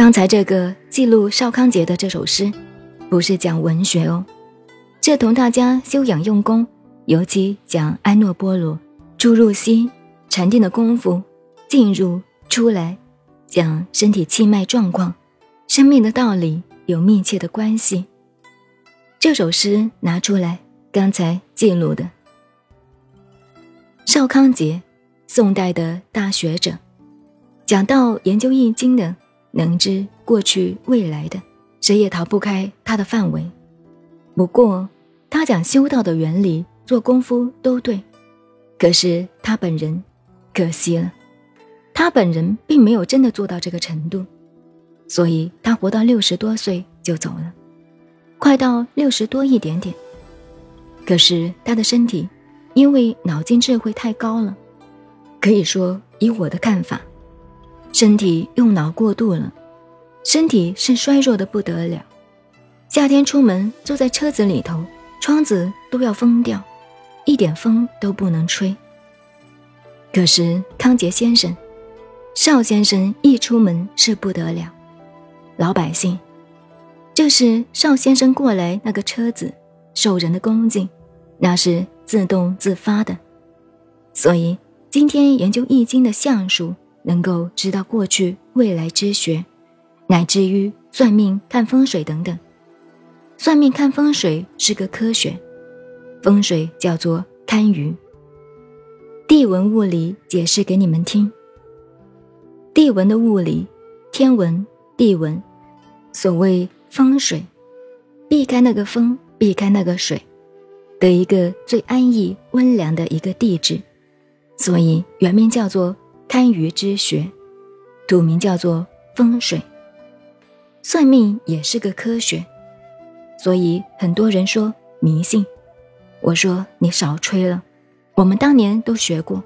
刚才这个记录邵康节的这首诗，不是讲文学哦，这同大家修养用功，尤其讲安诺波罗注入心禅定的功夫，进入出来，讲身体气脉状况、生命的道理有密切的关系。这首诗拿出来，刚才记录的邵康节，宋代的大学者，讲到研究易经的。能知过去未来的，谁也逃不开他的范围。不过，他讲修道的原理、做功夫都对，可是他本人可惜了，他本人并没有真的做到这个程度，所以他活到六十多岁就走了，快到六十多一点点。可是他的身体，因为脑筋智慧太高了，可以说以我的看法。身体用脑过度了，身体是衰弱的不得了。夏天出门坐在车子里头，窗子都要封掉，一点风都不能吹。可是康杰先生、邵先生一出门是不得了，老百姓，这是邵先生过来那个车子受人的恭敬，那是自动自发的。所以今天研究易经的相术。能够知道过去未来之学，乃至于算命、看风水等等。算命看风水是个科学，风水叫做堪舆。地文物理解释给你们听。地文的物理，天文、地文，所谓风水，避开那个风，避开那个水，得一个最安逸、温良的一个地质，所以原名叫做。堪舆之学，土名叫做风水。算命也是个科学，所以很多人说迷信。我说你少吹了，我们当年都学过，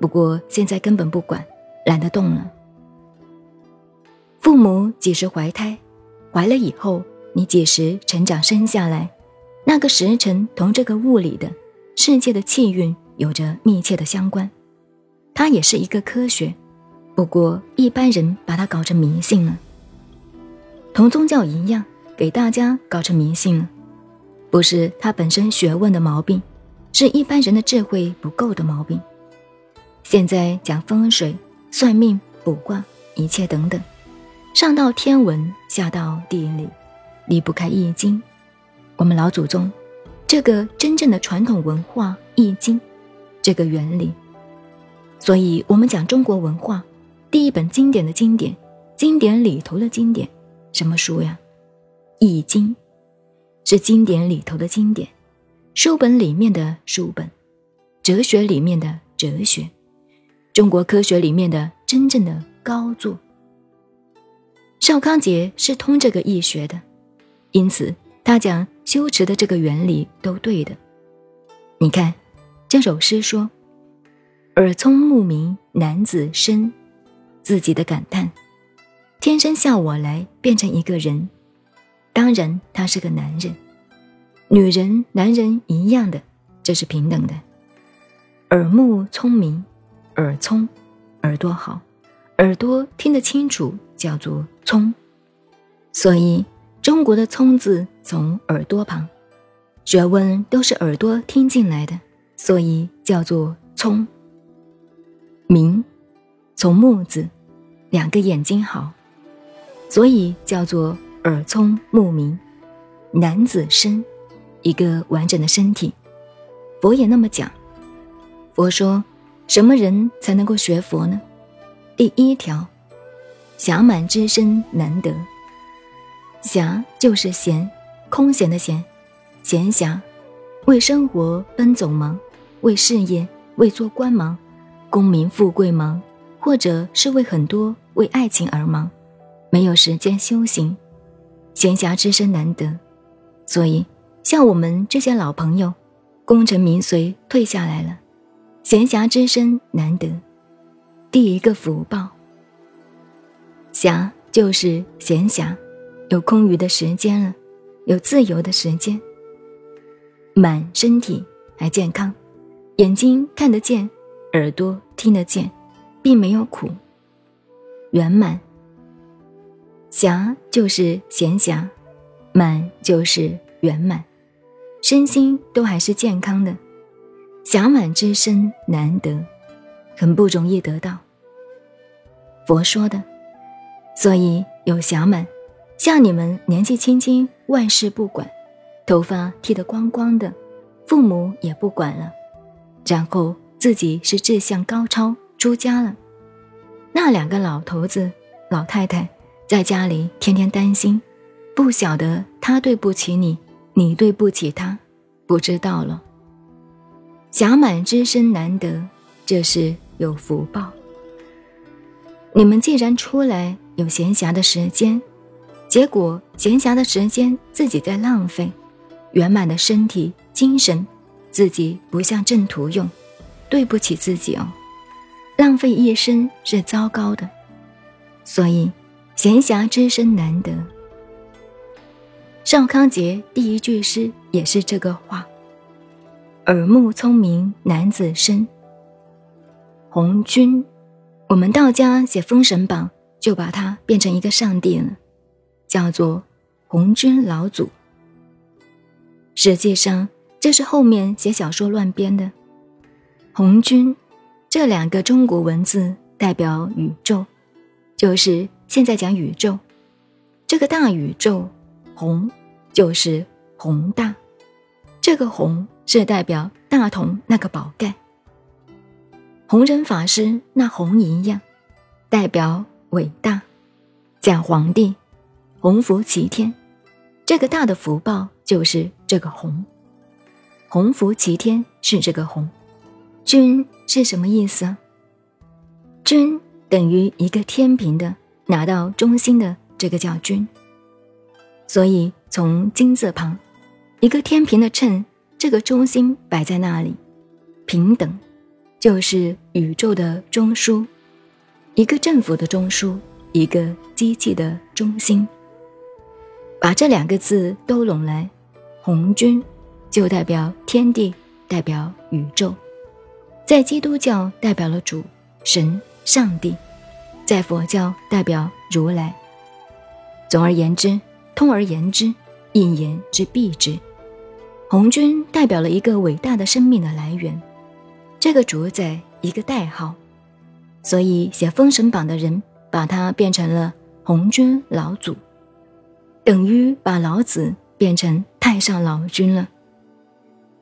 不过现在根本不管，懒得动了。父母几时怀胎，怀了以后你几时成长生下来，那个时辰同这个物理的世界的气运有着密切的相关。它也是一个科学，不过一般人把它搞成迷信了，同宗教一样，给大家搞成迷信了，不是它本身学问的毛病，是一般人的智慧不够的毛病。现在讲风水、算命、卜卦，一切等等，上到天文，下到地理，离不开易经。我们老祖宗这个真正的传统文化易经，这个原理。所以，我们讲中国文化，第一本经典的经典，经典里头的经典，什么书呀？《易经》是经典里头的经典，书本里面的书本，哲学里面的哲学，中国科学里面的真正的高作。邵康节是通这个易学的，因此他讲修持的这个原理都对的。你看，这首诗说。耳聪目明，男子身，自己的感叹：天生下我来变成一个人，当然他是个男人，女人、男人一样的，这是平等的。耳目聪明，耳聪，耳朵好，耳朵听得清楚，叫做聪。所以中国的“聪”字从耳朵旁，学问都是耳朵听进来的，所以叫做聪。明，从目字，两个眼睛好，所以叫做耳聪目明。男子身，一个完整的身体。佛也那么讲。佛说，什么人才能够学佛呢？第一条，暇满之身难得。暇就是闲，空闲的闲，闲暇，为生活奔走忙，为事业，为做官忙。功名富贵忙，或者是为很多为爱情而忙，没有时间修行，闲暇之身难得。所以，像我们这些老朋友，功成名遂退下来了，闲暇之身难得，第一个福报。暇就是闲暇，有空余的时间了，有自由的时间。满身体还健康，眼睛看得见。耳朵听得见，并没有苦，圆满。暇就是闲暇，满就是圆满，身心都还是健康的。暇满之身难得，很不容易得到。佛说的，所以有暇满，像你们年纪轻轻，万事不管，头发剃得光光的，父母也不管了，然后自己是志向高超，出家了。那两个老头子、老太太在家里天天担心，不晓得他对不起你，你对不起他，不知道了。暇满之身难得，这是有福报。你们既然出来有闲暇的时间，结果闲暇的时间自己在浪费，圆满的身体精神自己不向正途用，对不起自己哦，浪费一生是糟糕的。所以闲暇之身难得。邵康节第一句诗也是这个话。耳目聪明男子身。红军，我们道家写《封神榜》就把它变成一个上帝了，叫做红军老祖。实际上，这是后面写小说乱编的。红军这两个中国文字代表宇宙，就是现在讲宇宙，这个大宇宙，宏就是宏大，这个宏。是代表大同那个宝盖，弘忍法师那红一样，代表伟大。讲皇帝，洪福齐天，这个大的福报就是这个鸿。鸿福齐天是这个鸿。君是什么意思？君等于一个天平的拿到中心的这个叫君。所以从金字旁，一个天平的秤。这个中心摆在那里，平等，就是宇宙的中枢，一个政府的中枢，一个机器的中心。把这两个字都拢来，红军就代表天地，代表宇宙，在基督教代表了主神上帝，在佛教代表如来。总而言之，通而言之，一言之蔽之。红军代表了一个伟大的生命的来源，这个主宰一个代号，所以写《封神榜》的人把它变成了红军老祖，等于把老子变成太上老君了。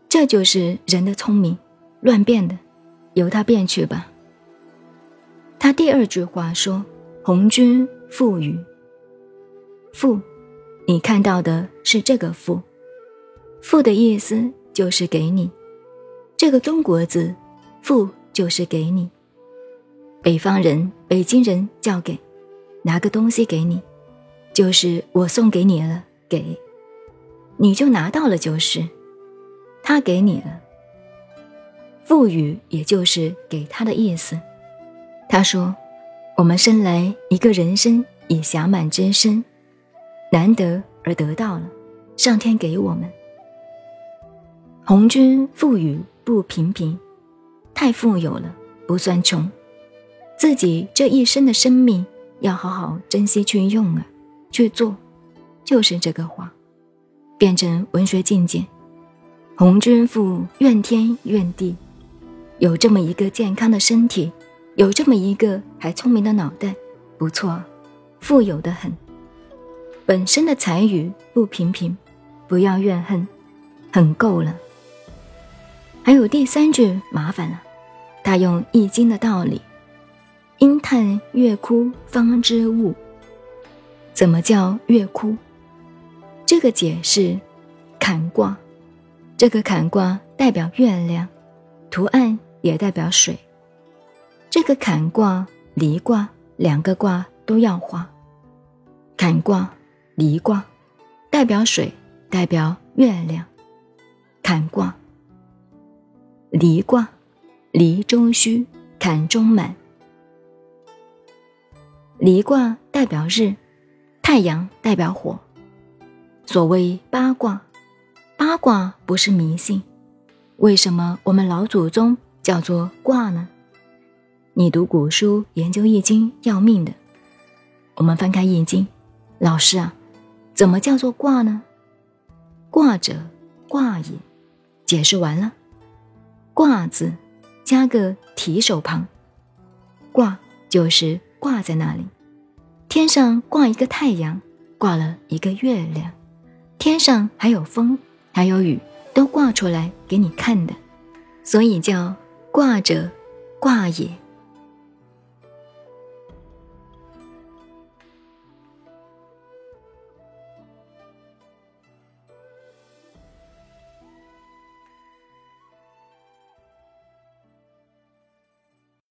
这就是人的聪明，乱变的，由他变去吧。他第二句话说：“红军赋予，赋，你看到的是这个赋。”赋的意思就是给你，这个中国字，赋就是给你。北方人、北京人叫给，拿个东西给你，就是我送给你了，给，你就拿到了就是，他给你了。赋予也就是给他的意思。他说：“我们生来一个人生以暇满之身，难得而得到了，上天给我们。”红军富裕不平平，太富有了不算穷，自己这一生的生命要好好珍惜去用啊，去做，就是这个话，变成文学境界。红军富怨天怨地，有这么一个健康的身体，有这么一个还聪明的脑袋，不错，富有的很。本身的才与不平平，不要怨恨，很够了。还有第三句麻烦了，他用《易经》的道理：“阴叹月哭方知物。”怎么叫月哭？这个解释，坎卦，这个坎卦代表月亮，图案也代表水。这个坎卦、离卦两个卦都要画。坎卦、离卦，代表水，代表月亮。坎卦。离卦，离中虚，坎中满。离卦代表日，太阳代表火。所谓八卦，八卦不是迷信。为什么我们老祖宗叫做卦呢？你读古书研究易经要命的。我们翻开易经，老师啊，怎么叫做卦呢？卦者，卦也。解释完了，卦字加个提手旁，挂就是挂在那里。天上挂一个太阳，挂了一个月亮，天上还有风，还有雨，都挂出来给你看的，所以叫卦者，卦也。